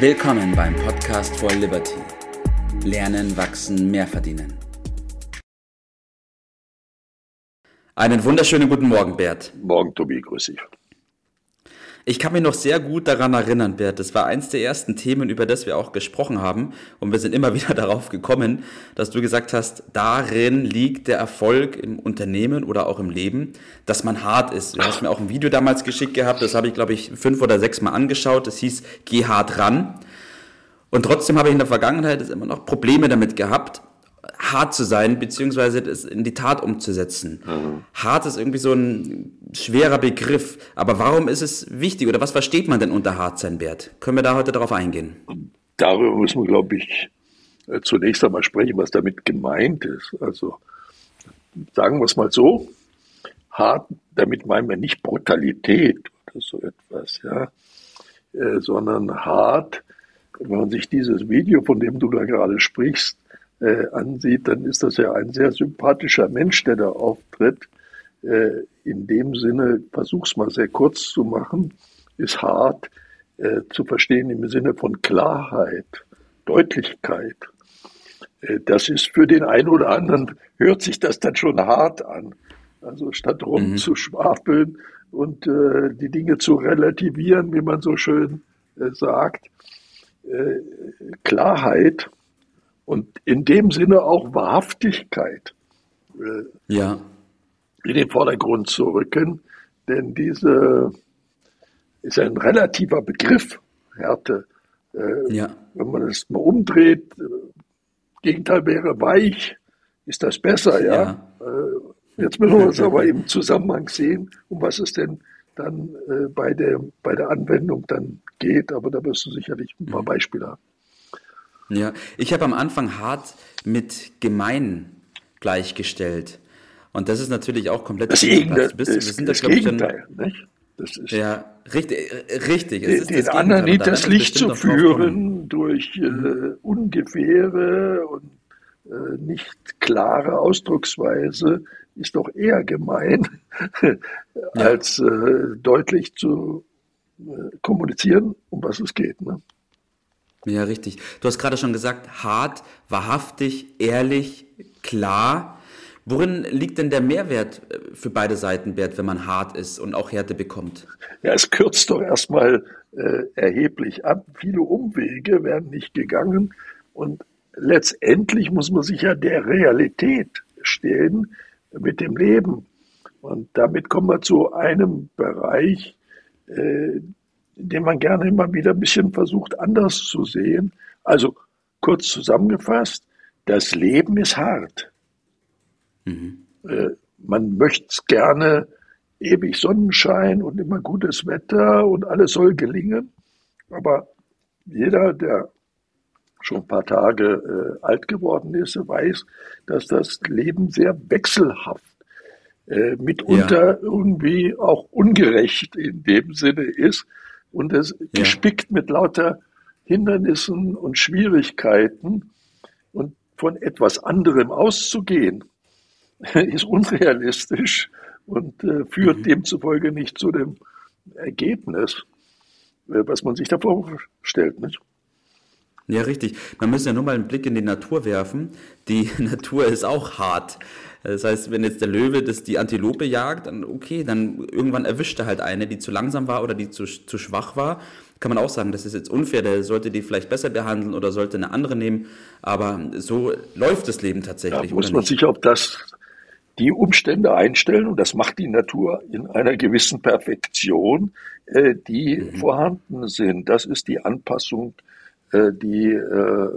Willkommen beim Podcast for Liberty. Lernen, wachsen, mehr verdienen. Einen wunderschönen guten Morgen, Bert. Morgen, Tobi, grüß dich. Ich kann mich noch sehr gut daran erinnern, Bert. Das war eins der ersten Themen, über das wir auch gesprochen haben. Und wir sind immer wieder darauf gekommen, dass du gesagt hast, darin liegt der Erfolg im Unternehmen oder auch im Leben, dass man hart ist. Du hast mir auch ein Video damals geschickt gehabt. Das habe ich, glaube ich, fünf oder sechs Mal angeschaut. Das hieß, geh hart ran. Und trotzdem habe ich in der Vergangenheit immer noch Probleme damit gehabt, hart zu sein, beziehungsweise das in die Tat umzusetzen. Mhm. Hart ist irgendwie so ein schwerer Begriff. Aber warum ist es wichtig oder was versteht man denn unter hart sein, Bert? Können wir da heute darauf eingehen? Darüber müssen wir, glaube ich, äh, zunächst einmal sprechen, was damit gemeint ist. Also sagen wir es mal so, hart, damit meinen wir nicht Brutalität oder so etwas, ja, äh, sondern hart, wenn man sich dieses Video, von dem du da gerade sprichst, äh, ansieht, dann ist das ja ein sehr sympathischer Mensch, der da auftritt. Äh, in dem Sinne, versuch's mal sehr kurz zu machen, ist hart äh, zu verstehen im Sinne von Klarheit, Deutlichkeit. Äh, das ist für den einen oder anderen, hört sich das dann schon hart an. Also statt rumzuschwafeln mhm. und äh, die Dinge zu relativieren, wie man so schön äh, sagt, äh, Klarheit und in dem Sinne auch Wahrhaftigkeit äh, ja. in den Vordergrund zu rücken. Denn diese ist ein relativer Begriff, Härte. Äh, ja. Wenn man es mal umdreht, äh, Gegenteil wäre weich, ist das besser, ja. ja. Äh, jetzt müssen wir es aber im Zusammenhang sehen, um was es denn dann äh, bei, der, bei der Anwendung dann geht. Aber da wirst du sicherlich ein paar mhm. Beispiele haben. Ja, ich habe am Anfang hart mit gemein gleichgestellt. Und das ist natürlich auch komplett das Gegenteil. Das, das, sind das, das Gegenteil, dann, nicht? Das ist ja, richtig. richtig es den, den anderen nicht das Licht zu führen durch äh, mhm. ungefähre und äh, nicht klare Ausdrucksweise ist doch eher gemein, als äh, deutlich zu äh, kommunizieren, um was es geht. Ne? Ja, richtig. Du hast gerade schon gesagt, hart, wahrhaftig, ehrlich, klar. Worin liegt denn der Mehrwert äh, für beide Seiten, Bert, wenn man hart ist und auch Härte bekommt? Ja, es kürzt doch erstmal äh, erheblich ab. Viele Umwege werden nicht gegangen und letztendlich muss man sich ja der Realität stellen mit dem Leben. Und damit kommen wir zu einem Bereich, äh, den man gerne immer wieder ein bisschen versucht anders zu sehen. Also kurz zusammengefasst, das Leben ist hart. Mhm. Äh, man möchte es gerne ewig Sonnenschein und immer gutes Wetter und alles soll gelingen. Aber jeder, der schon ein paar Tage äh, alt geworden ist, weiß, dass das Leben sehr wechselhaft, äh, mitunter ja. irgendwie auch ungerecht in dem Sinne ist und es ja. gespickt mit lauter Hindernissen und Schwierigkeiten und von etwas anderem auszugehen, ist unrealistisch und äh, führt mhm. demzufolge nicht zu dem Ergebnis, äh, was man sich da vorstellt. Nicht? Ja, richtig. Man muss ja nur mal einen Blick in die Natur werfen. Die Natur ist auch hart. Das heißt, wenn jetzt der Löwe das die Antilope jagt, dann okay, dann irgendwann erwischt er halt eine, die zu langsam war oder die zu, zu schwach war. Kann man auch sagen, das ist jetzt unfair, der sollte die vielleicht besser behandeln oder sollte eine andere nehmen. Aber so läuft das Leben tatsächlich. Da muss man sich auf das, die Umstände einstellen und das macht die Natur in einer gewissen Perfektion, äh, die mhm. vorhanden sind. Das ist die Anpassung, die äh,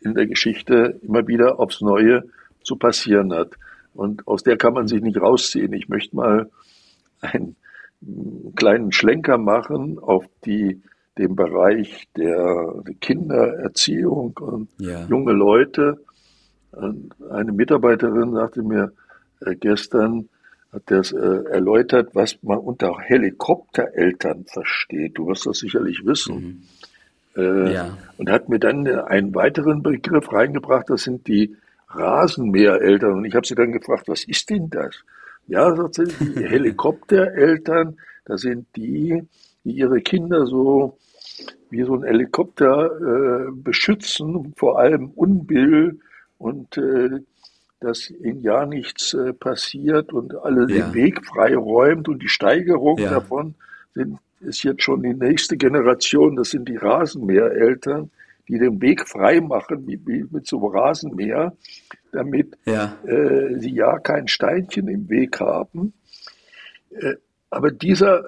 in der Geschichte immer wieder aufs Neue zu passieren hat. Und aus der kann man sich nicht rausziehen. Ich möchte mal einen kleinen Schlenker machen auf die, den Bereich der Kindererziehung und ja. junge Leute. Und eine Mitarbeiterin sagte mir äh, gestern, hat das äh, erläutert, was man unter Helikoptereltern versteht. Du wirst das sicherlich wissen. Mhm. Äh, ja. Und hat mir dann einen weiteren Begriff reingebracht, das sind die Rasenmähereltern. Und ich habe sie dann gefragt, was ist denn das? Ja, sagt sie, die Helikoptereltern, das sind die, die ihre Kinder so wie so ein Helikopter äh, beschützen, vor allem Unbill und äh, dass ihnen ja nichts äh, passiert und alle ja. den Weg freiräumt und die Steigerung ja. davon sind, ist jetzt schon die nächste Generation, das sind die Rasenmähereltern, die den Weg frei machen wie, wie mit so einem Rasenmäher, damit ja. Äh, sie ja kein Steinchen im Weg haben. Äh, aber dieser,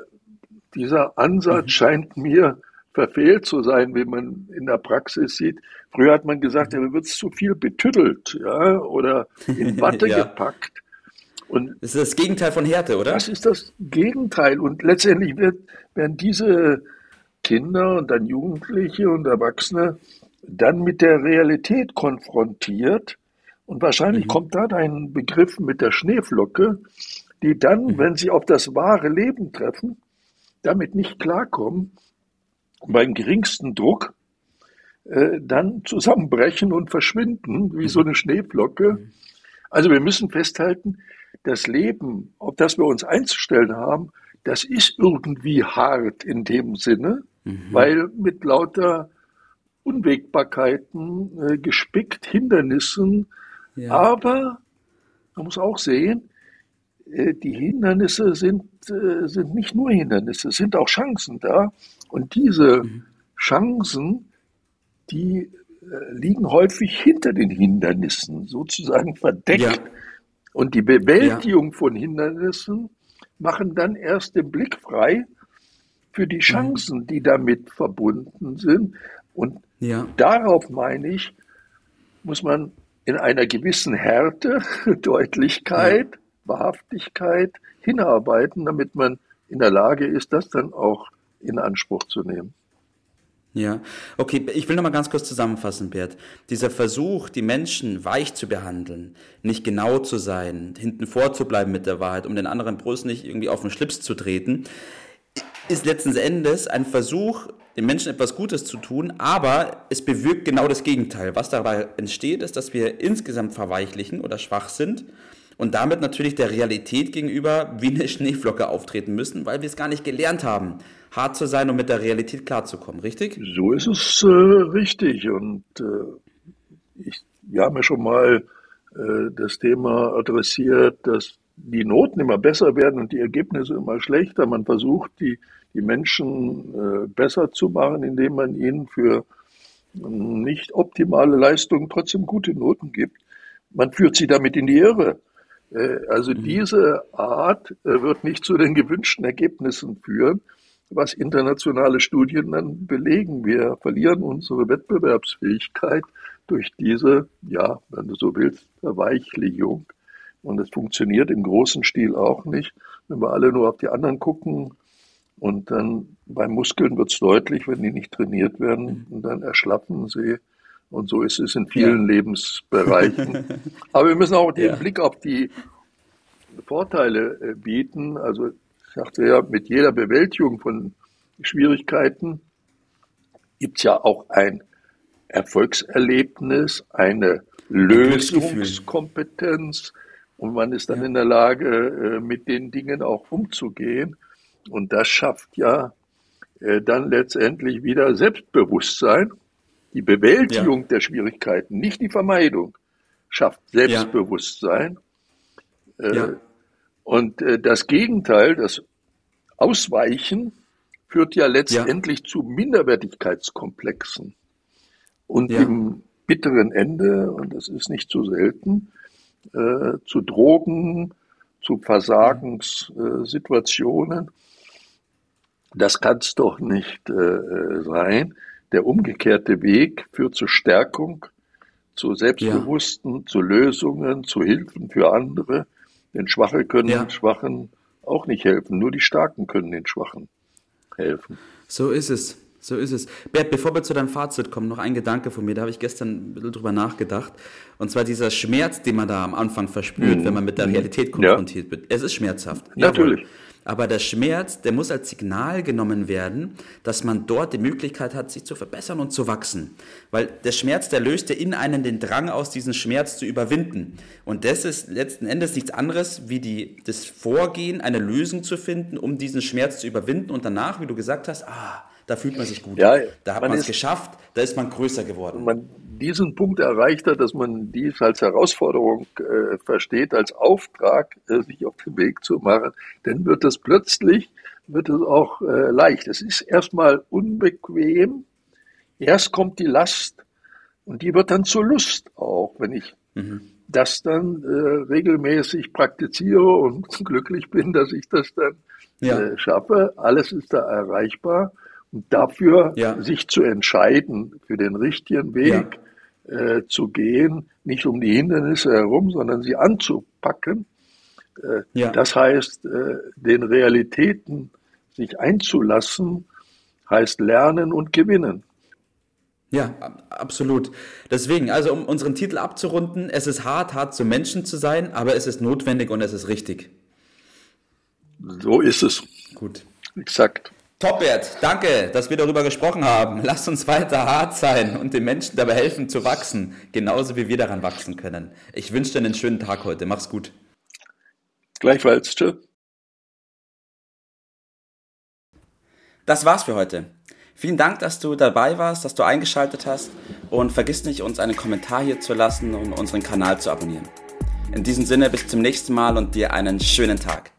dieser Ansatz mhm. scheint mir verfehlt zu sein, wie man in der Praxis sieht. Früher hat man gesagt, ja, wird zu viel betüttelt ja, oder in Watte ja. gepackt. Und das ist das Gegenteil von Härte, oder? Das ist das Gegenteil. Und letztendlich wird, werden diese Kinder und dann Jugendliche und Erwachsene dann mit der Realität konfrontiert. Und wahrscheinlich mhm. kommt da ein Begriff mit der Schneeflocke, die dann, mhm. wenn sie auf das wahre Leben treffen, damit nicht klarkommen beim geringsten Druck äh, dann zusammenbrechen und verschwinden, wie so eine Schneeflocke. Also wir müssen festhalten, das Leben, auf das wir uns einzustellen haben, das ist irgendwie hart in dem Sinne, mhm. weil mit lauter Unwägbarkeiten äh, gespickt, Hindernissen. Ja. Aber man muss auch sehen, äh, die Hindernisse sind, äh, sind nicht nur Hindernisse, es sind auch Chancen da. Und diese mhm. Chancen, die äh, liegen häufig hinter den Hindernissen, sozusagen verdeckt. Ja. Und die Bewältigung ja. von Hindernissen machen dann erst den Blick frei für die mhm. Chancen, die damit verbunden sind. Und ja. darauf meine ich, muss man in einer gewissen Härte, Deutlichkeit, Wahrhaftigkeit hinarbeiten, damit man in der Lage ist, das dann auch in Anspruch zu nehmen. Ja, okay, ich will noch mal ganz kurz zusammenfassen, Bert. Dieser Versuch, die Menschen weich zu behandeln, nicht genau zu sein, hinten vorzubleiben mit der Wahrheit, um den anderen bloß nicht irgendwie auf den Schlips zu treten, ist letzten Endes ein Versuch, den Menschen etwas Gutes zu tun, aber es bewirkt genau das Gegenteil. Was dabei entsteht, ist, dass wir insgesamt verweichlichen oder schwach sind und damit natürlich der Realität gegenüber wie eine Schneeflocke auftreten müssen, weil wir es gar nicht gelernt haben, hart zu sein und mit der Realität klarzukommen, richtig? So ist es äh, richtig. Und äh, ich, wir haben ja schon mal äh, das Thema adressiert, dass die Noten immer besser werden und die Ergebnisse immer schlechter. Man versucht, die, die Menschen äh, besser zu machen, indem man ihnen für nicht optimale Leistungen trotzdem gute Noten gibt. Man führt sie damit in die Irre. Äh, also mhm. diese Art äh, wird nicht zu den gewünschten Ergebnissen führen, was internationale Studien dann belegen. Wir verlieren unsere Wettbewerbsfähigkeit durch diese, ja, wenn du so willst, Verweichlichung. Und es funktioniert im großen Stil auch nicht, wenn wir alle nur auf die anderen gucken. Und dann bei Muskeln wird es deutlich, wenn die nicht trainiert werden, mhm. und dann erschlappen sie. Und so ist es in vielen ja. Lebensbereichen. Aber wir müssen auch den ja. Blick auf die Vorteile äh, bieten. Also sagte ja, mit jeder Bewältigung von Schwierigkeiten gibt es ja auch ein Erfolgserlebnis, eine Lösungskompetenz und man ist dann ja. in der Lage, äh, mit den Dingen auch umzugehen. Und das schafft ja äh, dann letztendlich wieder Selbstbewusstsein die Bewältigung ja. der Schwierigkeiten, nicht die Vermeidung, schafft Selbstbewusstsein. Ja. Äh, ja. Und äh, das Gegenteil, das Ausweichen, führt ja letztendlich zu Minderwertigkeitskomplexen. Und im bitteren Ende, und das ist nicht so selten, äh, zu Drogen, zu Versagenssituationen. Das kann es doch nicht äh, sein. Der umgekehrte Weg führt zur Stärkung, zu Selbstbewussten, ja. zu Lösungen, zu Hilfen für andere. Denn Schwache können ja. Schwachen auch nicht helfen. Nur die Starken können den Schwachen helfen. So ist es. So ist es. Bert, bevor wir zu deinem Fazit kommen, noch ein Gedanke von mir, da habe ich gestern ein bisschen drüber nachgedacht. Und zwar dieser Schmerz, den man da am Anfang verspürt, mhm. wenn man mit der Realität konfrontiert ja. wird. Es ist schmerzhaft. Natürlich. Jawohl. Aber der Schmerz, der muss als Signal genommen werden, dass man dort die Möglichkeit hat, sich zu verbessern und zu wachsen. Weil der Schmerz, der löst ja in einen den Drang aus, diesen Schmerz zu überwinden. Und das ist letzten Endes nichts anderes, wie die, das Vorgehen, eine Lösung zu finden, um diesen Schmerz zu überwinden und danach, wie du gesagt hast, ah, da fühlt man sich gut. Ja, da hat man es geschafft, da ist man größer geworden. Man diesen Punkt erreicht hat, dass man dies als Herausforderung äh, versteht, als Auftrag, äh, sich auf den Weg zu machen, dann wird es plötzlich, wird es auch äh, leicht. Es ist erstmal unbequem. Erst kommt die Last und die wird dann zur Lust auch, wenn ich mhm. das dann äh, regelmäßig praktiziere und glücklich bin, dass ich das dann ja. äh, schaffe. Alles ist da erreichbar. Dafür ja. sich zu entscheiden, für den richtigen Weg ja. äh, zu gehen, nicht um die Hindernisse herum, sondern sie anzupacken. Äh, ja. Das heißt, äh, den Realitäten sich einzulassen, heißt lernen und gewinnen. Ja, absolut. Deswegen, also um unseren Titel abzurunden, es ist hart, hart zum Menschen zu sein, aber es ist notwendig und es ist richtig. So ist es. Gut. Exakt. Top, Bert. Danke, dass wir darüber gesprochen haben. Lass uns weiter hart sein und den Menschen dabei helfen zu wachsen, genauso wie wir daran wachsen können. Ich wünsche dir einen schönen Tag heute. Mach's gut. Gleichfalls. Tschüss. Das war's für heute. Vielen Dank, dass du dabei warst, dass du eingeschaltet hast und vergiss nicht, uns einen Kommentar hier zu lassen und unseren Kanal zu abonnieren. In diesem Sinne bis zum nächsten Mal und dir einen schönen Tag.